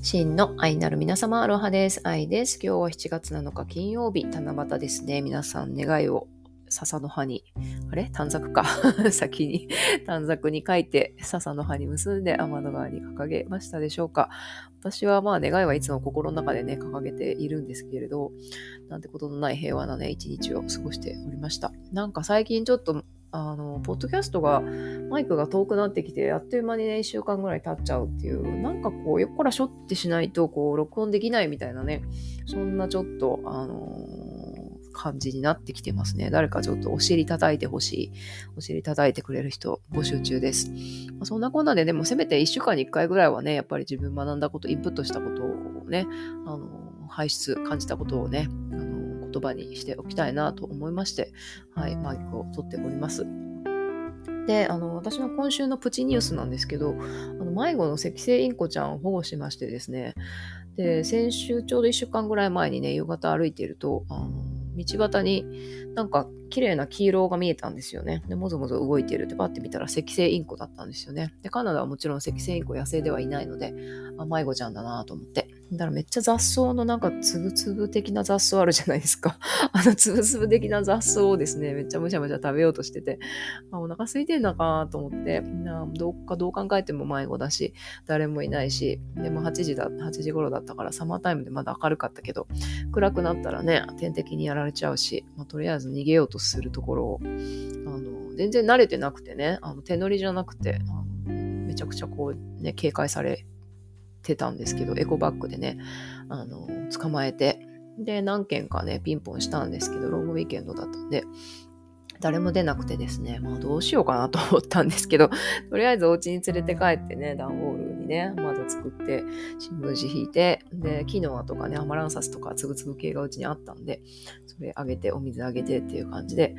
真の愛なる皆様、アロハです。愛です。今日は7月7日金曜日、七夕ですね。皆さん願いを笹の葉に、あれ？短冊か。先に短冊に書いて笹の葉に結んで天の川に掲げましたでしょうか。私はまあ願いはいつも心の中でね、掲げているんですけれど、なんてことのない平和なね、一日を過ごしておりました。なんか最近ちょっとあの、ポッドキャストが、マイクが遠くなってきて、あっという間にね、1週間ぐらい経っちゃうっていう、なんかこう、よっこらしょってしないと、こう、録音できないみたいなね、そんなちょっと、あのー、感じになってきてますね。誰かちょっとお尻叩いてほしい。お尻叩いてくれる人募集中です。まあ、そんなこんなで、でもせめて1週間に1回ぐらいはね、やっぱり自分学んだこと、インプットしたことをね、あの、排出、感じたことをね、あの言葉にしておきたいなと思いまして、はい、マイクを取っております。で、あの、私の今週のプチニュースなんですけど、あの迷子の赤星インコちゃんを保護しましてですね、で、先週ちょうど1週間ぐらい前にね、夕方歩いていると、あの、道端になんか綺麗な黄色が見えたんですよね。で、もぞもぞ動いてるってパッて見たら赤星インコだったんですよね。で、カナダはもちろん赤星インコ野生ではいないので、あ、迷子ちゃんだなと思って。だからめっちゃ雑草のなんかつぶつぶ的な雑草あるじゃないですか。あのつぶつぶ的な雑草をですね、めっちゃむしゃむしゃ食べようとしてて、あお腹空いてんのかなと思って、などっかどう考えても迷子だし、誰もいないし、でも8時だ、8時頃だったからサマータイムでまだ明るかったけど、暗くなったらね、天敵にやられちゃうし、まあ、とりあえず逃げようとするところを、あの全然慣れてなくてね、あの手乗りじゃなくて、あのめちゃくちゃこうね、警戒されてたんですけど、エコバッグでね、あの、捕まえて、で、何件かね、ピンポンしたんですけど、ロングウィーケンドだったんで、誰も出なくてですね、まあどうしようかなと思ったんですけど、とりあえずお家に連れて帰ってね、段ボールね、窓作って、新聞紙引いて、で、キノアとかね、アマランサスとかつぶつぶ系がうちにあったんで、それあげて、お水あげてっていう感じで、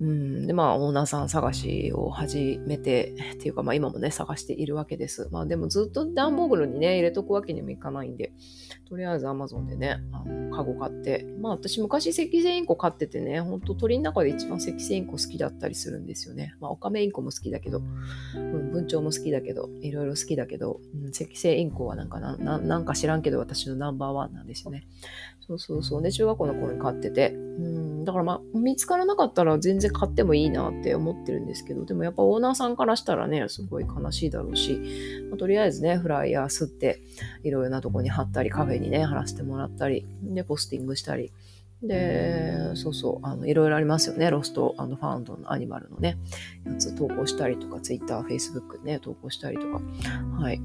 うん、で、まあ、オーナーさん探しを始めて、っていうか、まあ、今もね、探しているわけです。まあ、でもずっと段ボールにね、入れとくわけにもいかないんで、とりあえず Amazon でね、あの、カゴ買って、まあ、私昔赤星インコ飼っててね、ほんと鳥の中で一番赤星インコ好きだったりするんですよね。まあ、オカメインコも好きだけど、うん、文鳥も好きだけど、いろいろ好きだけど、うん、赤星インコはなんかな、ななんか知らんけど、私のナンバーワンなんですよね。そうそうそう。で、中学校の頃に飼ってて、うんだからまあ、見つからなかったら全然買ってもいいなって思ってるんですけど、でもやっぱオーナーさんからしたらね、すごい悲しいだろうし、まあ、とりあえずね、フライヤー吸って、いろいろなとこに貼ったり、カフェにね、貼らせてもらったり、で、ポスティングしたり、で、そうそう、あの、いろいろありますよね。ロストファウンドのアニマルのね、やつ投稿したりとか、ツイッター、フェイスブックね、投稿したりとか。はい。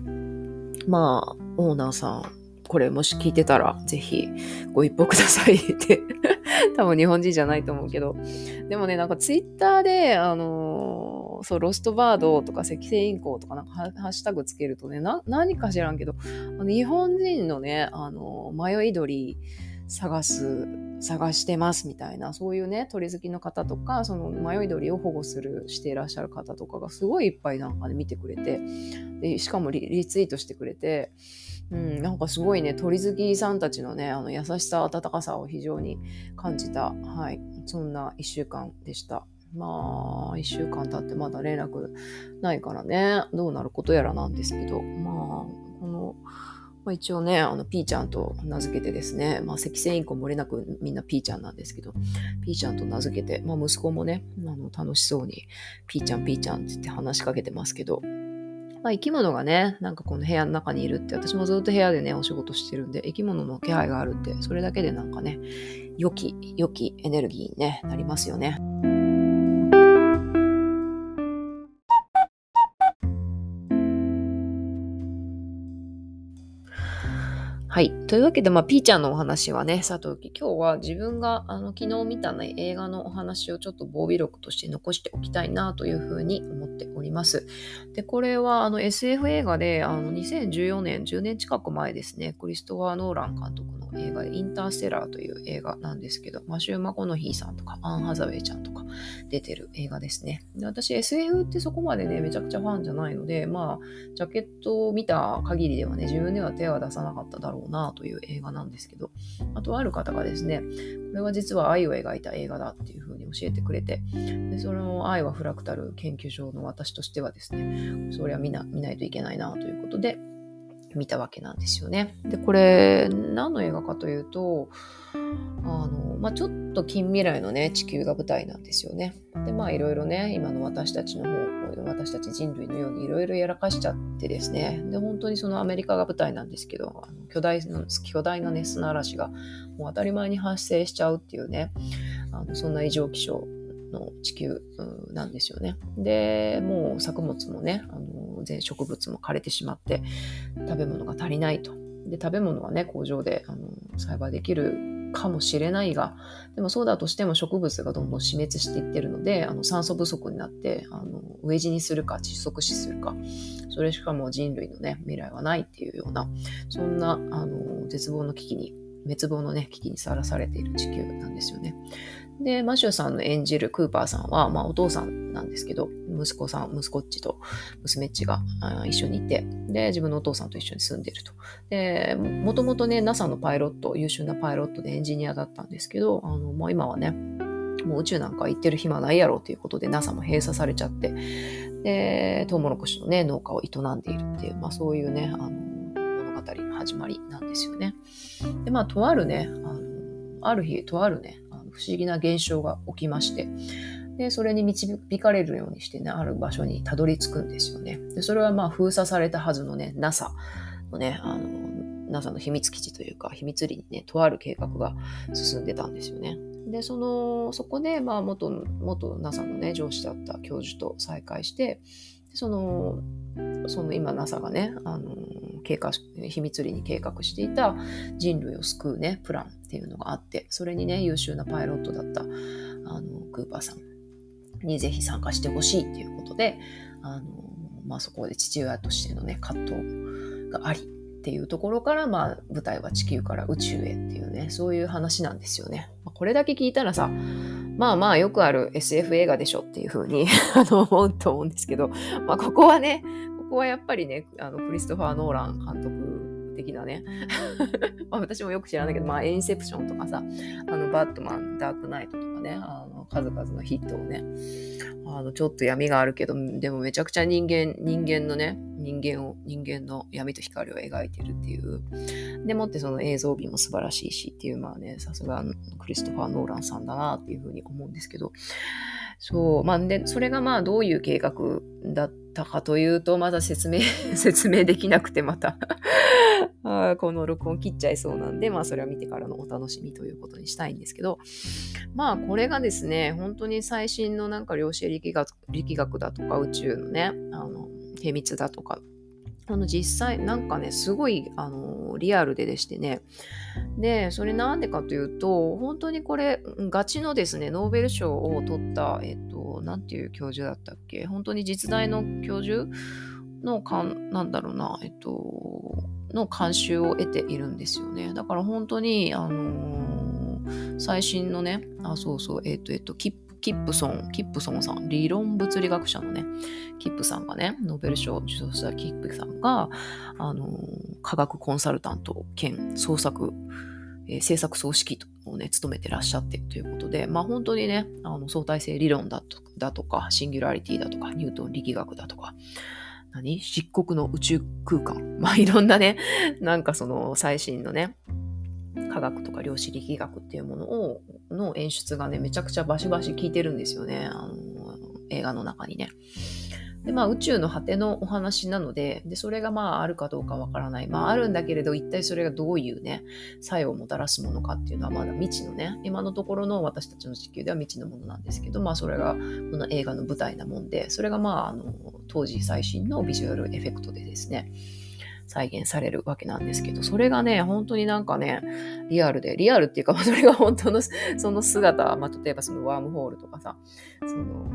まあ、オーナーさん、これもし聞いてたら、ぜひご一報ください。っ て多分日本人じゃないと思うけど。でもね、なんかツイッターで、あのー、そう、ロストバードとか赤星インコとかなんかハッシュタグつけるとね、何か知らんけど、日本人のね、あのー、迷い鳥探す、探してますみたいな、そういうね、鳥好きの方とか、その迷い鳥を保護する、していらっしゃる方とかがすごいいっぱいなんかね、見てくれて、でしかもリツイートしてくれて、うん、なんかすごいね、鳥好きさんたちのね、あの優しさ、温かさを非常に感じた、はい、そんな一週間でした。まあ、一週間経ってまだ連絡ないからね、どうなることやらなんですけど、まあ、この、まあ、一応ね、あの、ピーちゃんと名付けてですね、まあ、赤線インコ漏れなくみんなピーちゃんなんですけど、ピーちゃんと名付けて、まあ、息子もね、あの、楽しそうに、ピーちゃん、ピーちゃんって言って話しかけてますけど、まあ、生き物がね、なんかこの部屋の中にいるって、私もずっと部屋でね、お仕事してるんで、生き物の気配があるって、それだけでなんかね、良き、良きエネルギーに、ね、なりますよね。はい。というわけで、まあ、ピーちゃんのお話はね、さておき、今日は自分があの昨日見た、ね、映画のお話をちょっと防備力として残しておきたいなというふうに思っております。で、これはあの SF 映画であの2014年、10年近く前ですね、クリストファー・ノーラン監督の映画でインターステラーという映画なんですけど、マシュー・マコノヒーさんとかアン・ハザウェイちゃんとか出てる映画ですね。で私 SF ってそこまでね、めちゃくちゃファンじゃないので、まあ、ジャケットを見た限りではね、自分では手は出さなかっただろうなという映画なんですけど、あとある方がですね、これは実は愛を描いた映画だっていうふうに教えてくれて、でその愛はフラクタル研究所の私としてはですね、それは見な見ないといけないなということで、見たわけなんですよね。で、これ、何の映画かというと、あの、まあ、ちょっと近未来のね、地球が舞台なんですよね。で、まあ、いろいろね、今の私たちの方、私たち人類のようにいろいろやらかしちゃってですね。で、本当にそのアメリカが舞台なんですけど、巨大な、巨大なね、砂嵐がもう当たり前に発生しちゃうっていうね、あのそんな異常気象の地球なんですよね。で、もう作物もね、あの全植物も枯れてしまって、食べ物が足りないと。で、食べ物はね、工場であの栽培できるかもしれないが、でもそうだとしても植物がどんどん死滅していってるので、あの酸素不足になって、あの飢え死にするか窒息死するか、それしかも人類のね、未来はないっていうような、そんなあの絶望の危機に滅亡のね、危機にさらされている地球なんですよね。で、マシューさんの演じるクーパーさんは、まあお父さんなんですけど、息子さん、息子っちと娘っちが一緒にいて、で、自分のお父さんと一緒に住んでると。で、もともとね、NASA のパイロット、優秀なパイロットでエンジニアだったんですけど、あの、まあ今はね、もう宇宙なんか行ってる暇ないやろうということで NASA も閉鎖されちゃって、で、トウモロコシのね、農家を営んでいるっていう、まあそういうね、あの、物語の始まりなんですよね。で、まあとあるね、あのある日、とあるね、不思議な現象が起きまして、で、それに導かれるようにしてね、ある場所にたどり着くんですよね。で、それはまあ封鎖されたはずのね、NASA のね、あの、NASA の秘密基地というか、秘密裏にね、とある計画が進んでたんですよね。で、その、そこで、まあ、元、元 NASA のね、上司だった教授と再会して、その、その今 NASA がね、あの、計画、秘密裏に計画していた人類を救うね、プランっていうのがあって、それにね、優秀なパイロットだった、あの、クーパーさんにぜひ参加してほしいっていうことで、あの、まあ、そこで父親としてのね、葛藤があり、っていうところから、まあ、舞台は地球から宇宙へっていうね、そういう話なんですよね。これだけ聞いたらさ、まあまあよくある SF 映画でしょっていうふうに 思うと思うんですけど、まあここはね、ここはやっぱりね、あのクリストファー・ノーラン監督的なね、まあ私もよく知らないけど、まあエインセプションとかさ、あのバットマン、ダークナイトとかね、あの数々のヒットをね、あのちょっと闇があるけど、でもめちゃくちゃ人間、人間のね、人間を、人間の闇と光を描いてるっていう。でもってその映像美も素晴らしいしっていう、まあね、さすがクリストファー・ノーランさんだなっていうふうに思うんですけど、そう、まあで、それがまあどういう計画だったたかというと、まだ説明、説明できなくてまた。あこの録音切っちゃいそうなんで、まあそれは見てからのお楽しみということにしたいんですけど、まあこれがですね、本当に最新のなんか量子力学力学だとか宇宙のね、あの、秘密だとか、あの実際なんかね、すごいあのリアルででしてね。で、それなんでかというと、本当にこれ、ガチのですね、ノーベル賞を取った、えっと、なんていう教授だったっけ？本当に実大の教授のかん、なんだろうな、えっと、の監修を得ているんですよね。だから本当に、あのー、最新のね、あ、そうそう、えっと、えっと、キッキップソーン、キップソーンさん、理論物理学者のね、キップさんがね、ノーベル賞受賞したキップさんが、あの、科学コンサルタント兼創作、えー、制作総指揮をね、務めてらっしゃってということで、まあ本当にね、あの相対性理論だとだとか、シンギュラリティだとか、ニュートン力学だとか、何？漆黒の宇宙空間。まあいろんなね、なんかその最新のね、科学とか量子力学っていうものを、の演出がね、めちゃくちゃバシバシ効いてるんですよね。あの、映画の中にね。で、まあ宇宙の果てのお話なので、で、それがまああるかどうかわからない。まああるんだけれど、一体それがどういうね、作用をもたらすものかっていうのはまだ未知のね、今のところの私たちの地球では未知のものなんですけど、まあそれがこの映画の舞台なもんで、それがまああの、当時最新のビジュアルエフェクトでですね、再現されるわけなんですけど、それがね、本当になんかね、リアルで、リアルっていうか、それが本当の、その姿、まあ、例えばそのワームホールとかさ、その、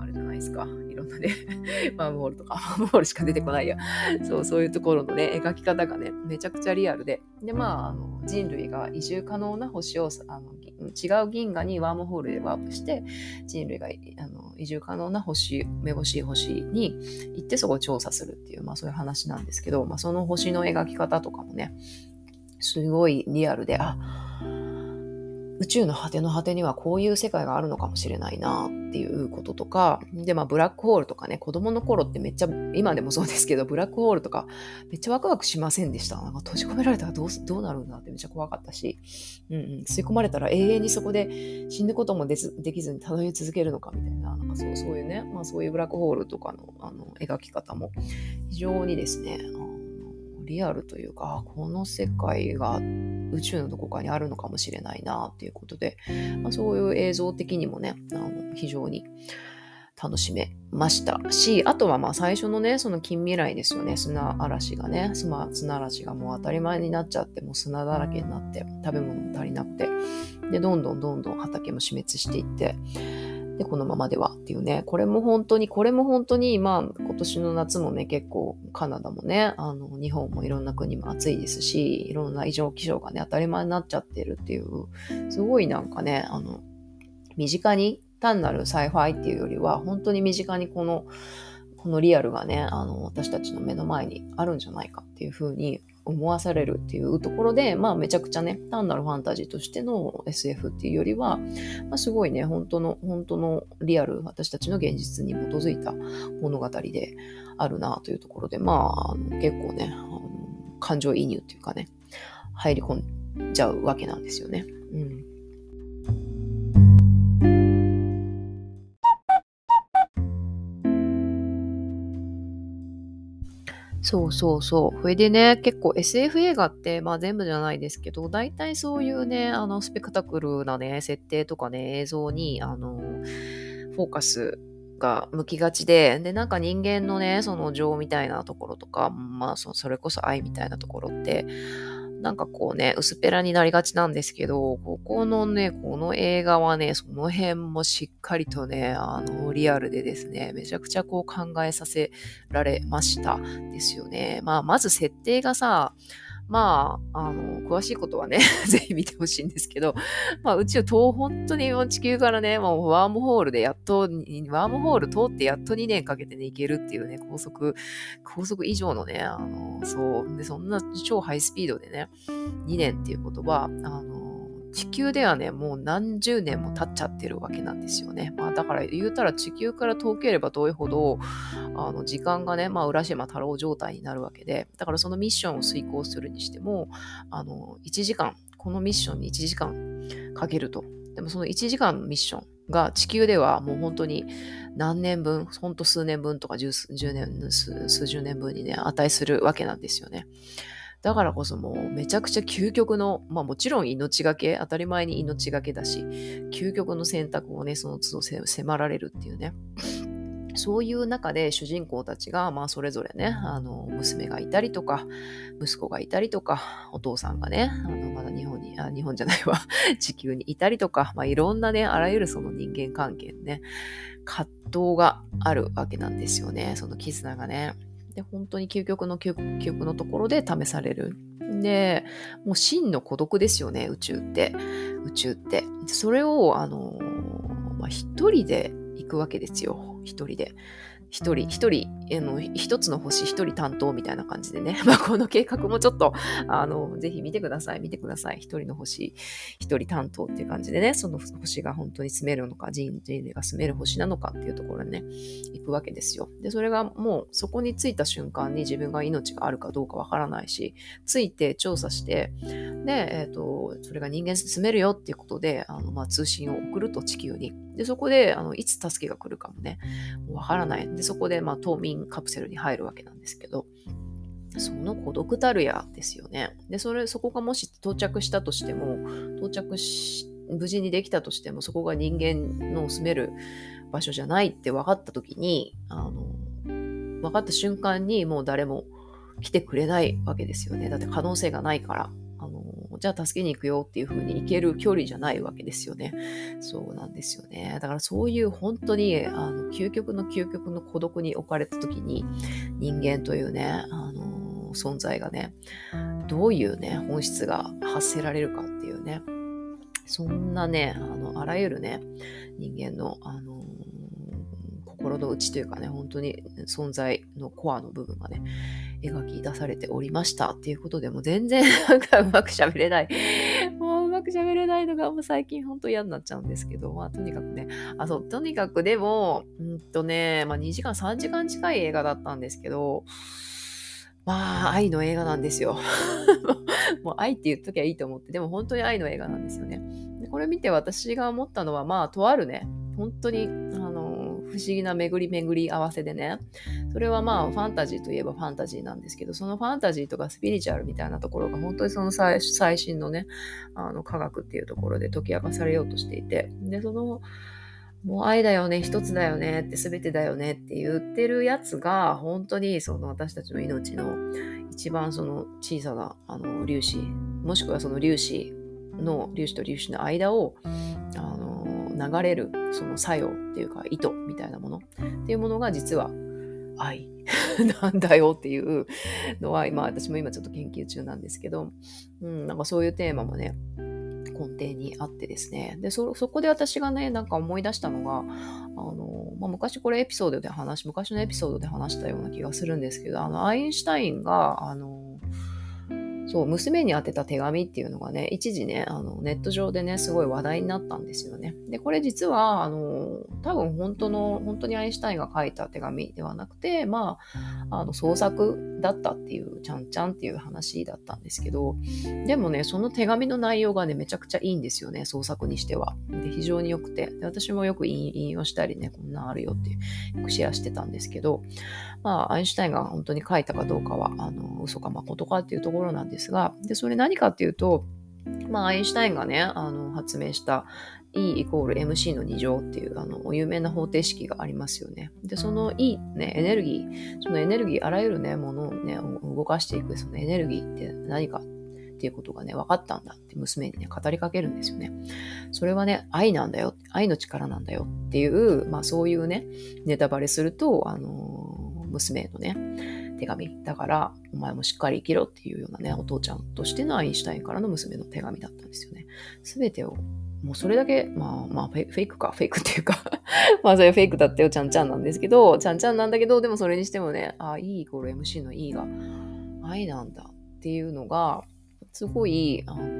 あれじゃないですか、いろんなね、ワームホールとか、ワームホールしか出てこないや。そう、そういうところのね、描き方がね、めちゃくちゃリアルで、で、まあ、あの人類が移住可能な星をあの違う銀河にワームホールでワープして人類があの移住可能な星めぼしい星に行ってそこを調査するっていう、まあ、そういう話なんですけど、まあ、その星の描き方とかもねすごいリアルであ宇宙の果ての果てにはこういう世界があるのかもしれないなっていうこととか、で、まあ、ブラックホールとかね、子供の頃ってめっちゃ、今でもそうですけど、ブラックホールとかめっちゃワクワクしませんでした。なんか閉じ込められたらどうどうなるんだってめっちゃ怖かったし、うんうん、吸い込まれたら永遠にそこで死ぬこともでできずに漂い続けるのかみたいな、なんかそうそういうね、まあそういうブラックホールとかのあの描き方も非常にですね、リアルというか、この世界が宇宙のどこかにあるのかもしれないなっていうことで、まあ、そういう映像的にもね、あの非常に楽しめましたし、あとはまあ最初のね、その近未来ですよね、砂嵐がね、砂嵐がもう当たり前になっちゃって、もう砂だらけになって、食べ物も足りなくて、で、どんどんどんどん畑も死滅していって、で、このままではっていうね、これも本当に、これも本当に、まあ、今年の夏もね、結構、カナダもね、あの、日本もいろんな国も暑いですし、いろんな異常気象がね、当たり前になっちゃってるっていう、すごいなんかね、あの、身近に、単なる sci-fi っていうよりは、本当に身近にこの、このリアルがね、あの、私たちの目の前にあるんじゃないかっていうふうに思わされるっていうところで、まあめちゃくちゃね、単なるファンタジーとしての SF っていうよりは、まあ、すごいね、本当の、本当のリアル、私たちの現実に基づいた物語であるなというところで、まあ、あの結構ねあの、感情移入っていうかね、入り込んじゃうわけなんですよね。うんそうそうそう。それでね、結構 SF 映画って、まあ全部じゃないですけど、大体そういうね、あの、スペクタクルなね、設定とかね、映像に、あの、フォーカスが向きがちで、で、なんか人間のね、その情みたいなところとか、まあそ、それこそ愛みたいなところって、なんかこうね、薄っぺらになりがちなんですけど、ここのね、この映画はね、その辺もしっかりとね、あの、リアルでですね、めちゃくちゃこう考えさせられましたですよね。まあ、まず設定がさ、まあ、あの、詳しいことはね、ぜひ見てほしいんですけど、まあ、宇宙と、本当に地球からね、もうワームホールでやっと、ワームホール通ってやっと2年かけてね、行けるっていうね、高速、高速以上のね、あの、そう、で、そんな超ハイスピードでね、2年っていうことは、あの、地球ではね、もう何十年も経っちゃってるわけなんですよね。まあだから言うたら地球から遠ければ遠いほど、あの時間がね、まあ浦島太郎状態になるわけで、だからそのミッションを遂行するにしても、あの、1時間、このミッションに1時間かけると。でもその1時間のミッションが地球ではもう本当に何年分、ほんと数年分とか十年数、数十年分にね、値するわけなんですよね。だからこそもうめちゃくちゃ究極の、まあもちろん命がけ、当たり前に命がけだし、究極の選択をね、その都度迫られるっていうね。そういう中で主人公たちが、まあそれぞれね、あの、娘がいたりとか、息子がいたりとか、お父さんがね、あの、まだ日本に、あ、日本じゃないわ、地球にいたりとか、まあいろんなね、あらゆるその人間関係ね、葛藤があるわけなんですよね、その絆がね。で、本当に究極の究極のところで試される。で、もう真の孤独ですよね、宇宙って。宇宙って。それを、あの、まあ、一人で行くわけですよ。一人で。一人、一人、あの、一つの星一人担当みたいな感じでね。まあ、この計画もちょっと、あの、ぜひ見てください。見てください。一人の星、一人担当っていう感じでね、その星が本当に住めるのか、人類が住める星なのかっていうところにね、行くわけですよ。で、それがもうそこに着いた瞬間に自分が命があるかどうかわからないし、着いて調査して、で、えっ、ー、と、それが人間住めるよっていうことで、あの、まあ、通信を送ると地球に。で、そこで、あの、いつ助けが来るかもね、わからない。で、そこで、まあ、冬眠カプセルに入るわけなんですけど、その孤独たるやですよね。で、それ、そこがもし到着したとしても、到着し、無事にできたとしても、そこが人間の住める場所じゃないって分かった時に、あの、分かった瞬間にもう誰も来てくれないわけですよね。だって可能性がないから。じゃあ助けに行くよっていう風に行ける距離じゃないわけですよね。そうなんですよね。だからそういう本当に、あの、究極の究極の孤独に置かれた時に、人間というね、あの、存在がね、どういうね、本質が発せられるかっていうね、そんなね、あの、あらゆるね、人間の、あの、心の内というかね、本当に存在のコアの部分がね、描き出されておりましたっていうことでも全然 なんかうまく喋れない。もううまくく喋れないのがもう最近ほんと嫌になっちゃうんですけど、まあとにかくね、あ、そう、とにかくでも、うんとね、まあ2時間、3時間近い映画だったんですけど、まあ愛の映画なんですよ。もう愛って言っときゃいいと思って、でも本当に愛の映画なんですよね。でこれ見て私が思ったのは、まあとあるね、本当に、あ、不思議な巡り巡り合わせでね、それはまあファンタジーといえばファンタジーなんですけど、そのファンタジーとかスピリチュアルみたいなところが本当にその最新のね、あの科学っていうところで解き明かされようとしていて、で、その、もう愛だよね、一つだよねって全てだよねって言ってるやつが、本当にその私たちの命の一番その小さなあの粒子、もしくはその粒子の、粒子と粒子の間を、あの、流れるその作用っていうか意図みたいなものっていうものが実は愛 なんだよっていうのは、まあ私も今ちょっと研究中なんですけど、うん、なんかそういうテーマもね、根底にあってですね。で、そ、そこで私がね、なんか思い出したのが、あの、まあ、昔これエピソードで話、昔のエピソードで話したような気がするんですけど、あの、アインシュタインが、あの、そう、娘に宛てた手紙っていうのがね、一時ね、あの、ネット上でね、すごい話題になったんですよね。で、これ実は、あの、多分本当の、本当にアインシュタインが書いた手紙ではなくて、まあ、あの、創作だったっていう、ちゃんちゃんっていう話だったんですけど、でもね、その手紙の内容がね、めちゃくちゃいいんですよね、創作にしては。で、非常に良くて。で私もよく引用したりね、こんなんあるよって、よくシェアしてたんですけど、まあ、アインシュタインが本当に書いたかどうかは、あの、嘘か誠かっていうところなんですが、で、それ何かっていうと、まあ、アインシュタインがね、あの、発明した E イコール MC の2乗っていう、あの、有名な方程式がありますよね。で、その E、ね、エネルギー、そのエネルギー、あらゆるね、ものをね、動かしていく、そのエネルギーって何かっていうことがね、分かったんだって娘にね、語りかけるんですよね。それはね、愛なんだよ、愛の力なんだよっていう、まあそういうね、ネタバレすると、あの、娘のね、手紙。だから、お前もしっかり生きろっていうようなね、お父ちゃんとしてのアインシュタインからの娘の手紙だったんですよね。全てを、もうそれだけ、まあまあフェイクか、フェイクっていうか まあそれフェイクだったよ、ちゃんちゃんなんですけど、ちゃんちゃんなんだけど、でもそれにしてもね、あ、E イコール MC の E が愛なんだっていうのが、すごい、あの、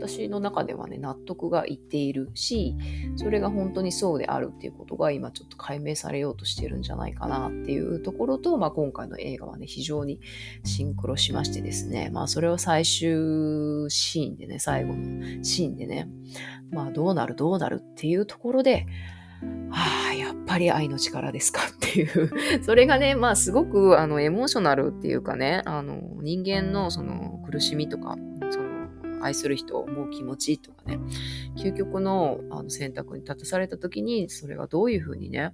私の中ではね、納得がいっているし、それが本当にそうであるっていうことが今ちょっと解明されようとしてるんじゃないかなっていうところと、まあ今回の映画はね、非常にシンクロしましてですね、まあそれを最終シーンでね、最後のシーンでね、まあどうなるどうなるっていうところで、はあ、やっぱり愛の力ですかっていう。それがね、まあすごくあのエモーショナルっていうかね、あの人間のその苦しみとか、愛する人を思う気持ちとかね、究極のあの選択に立たされた時に、それがどういうふうにね、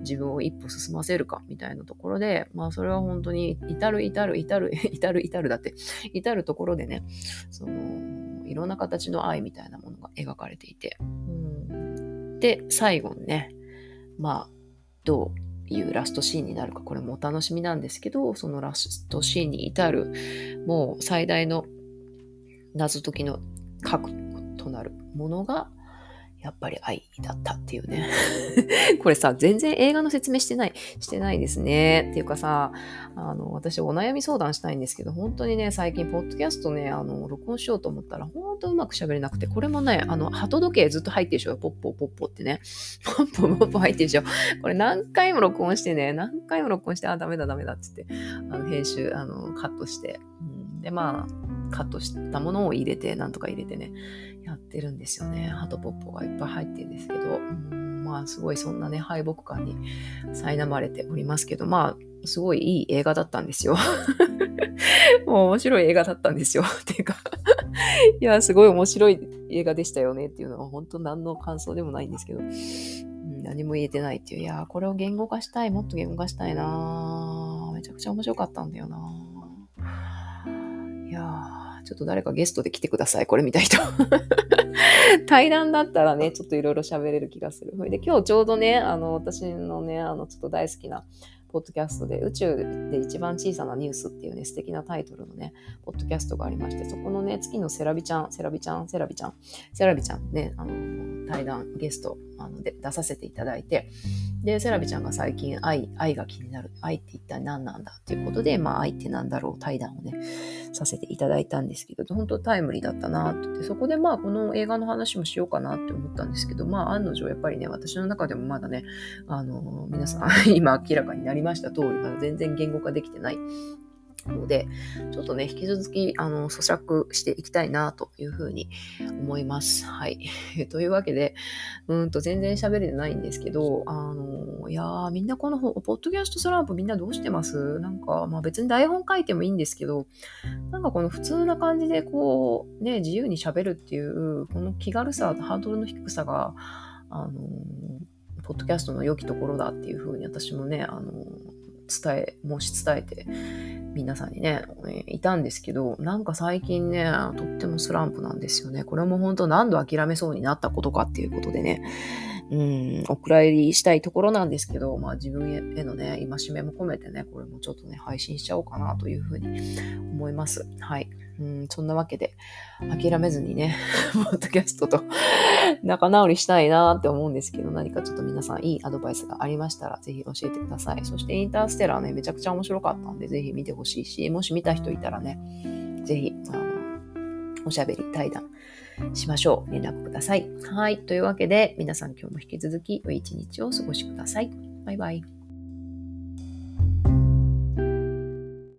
自分を一歩進ませるかみたいなところで、まあそれは本当に至る至る至る 至る至るだって、至るところでね、その、いろんな形の愛みたいなものが描かれていて、うん、で、最後にね、まあ、どういうラストシーンになるか、これもお楽しみなんですけど、そのラストシーンに至る、もう最大の謎解きの核となるものが、やっぱり愛だったっていうね。これさ、全然映画の説明してない、してないですね。っていうかさ、あの、私お悩み相談したいんですけど、本当にね、最近、ポッドキャストね、あの、録音しようと思ったら、本当うまく喋れなくて、これもね、あの、鳩時計ずっと入ってるでしょ？ポッポポッポってね。ポッポポッポ入ってるでしょ？これ何回も録音してね、何回も録音して、あ、ダメだダメだって言って、あの、編集、あの、カットして。うん、で、まあ、カットしたものを入れて、なんとか入れてね、やってるんですよね。ハトポッポがいっぱい入ってるんですけど、まあすごいそんなね、敗北感に苛まれておりますけど、まあ、すごいいい映画だったんですよ。もう面白い映画だったんですよ。っ ていうかいや、すごい面白い映画でしたよねっていうのは本当何の感想でもないんですけど、何も言えてないっていう。いや、これを言語化したい。もっと言語化したいなめちゃくちゃ面白かったんだよないやーちょっと誰かゲストで来てください。これ見た人。対談だったらね、ちょっといろいろ喋れる気がする。で、今日ちょうどね、あの、私のね、あの、ちょっと大好きな、ポッドキャストで宇宙で一番小さなニュースっていうね、素敵なタイトルのね、ポッドキャストがありまして、そこのね、月のセラビちゃん、セラビちゃん、セラビちゃん、セラビちゃんね、あの、対談、ゲスト、あので出させていただいて、で、セラビちゃんが最近愛、愛が気になる。愛って一体何なんだっていうことで、まあ愛って何だろう対談をね、させていただいたんですけど、本当タイムリーだったなってって、そこでまあこの映画の話もしようかなって思ったんですけど、まあ案の定やっぱりね、私の中でもまだね、あの、皆さん今明らかになりました通り、まだ全然言語化できてないので、ちょっとね、引き続き、あの、咀嚼していきたいな、というふうに思います。はい。というわけで、うんと、全然喋れてないんですけど、あの、いやー、みんなこの、ポッドキャストスランプみんなどうしてます？なんか、まあ別に台本書いてもいいんですけど、なんかこの普通な感じで、こう、ね、自由に喋るっていう、この気軽さ、ハードルの低さが、あの、ポッドキャストの良きところだっていうふうに私もね、あの、伝え、申し伝えて、皆さんにね、いたんですけど、なんか最近ね、とってもスランプなんですよね。これも本当何度諦めそうになったことかっていうことでね、うん、お蔵入りしたいところなんですけど、まあ自分へのね、戒めも込めてね、これもちょっとね、配信しちゃおうかなというふうに思います。はい。うん、そんなわけで、諦めずにね、ポッドキャストと 仲直りしたいなって思うんですけど、何かちょっと皆さんいいアドバイスがありましたら、ぜひ教えてください。そしてインターステラーね、めちゃくちゃ面白かったんで、ぜひ見てほしいし、もし見た人いたらね、ぜひ、あの、おしゃべり対談しましょう。連絡ください。はい。というわけで、皆さん今日も引き続き良い一日をお過ごしください。バイバイ。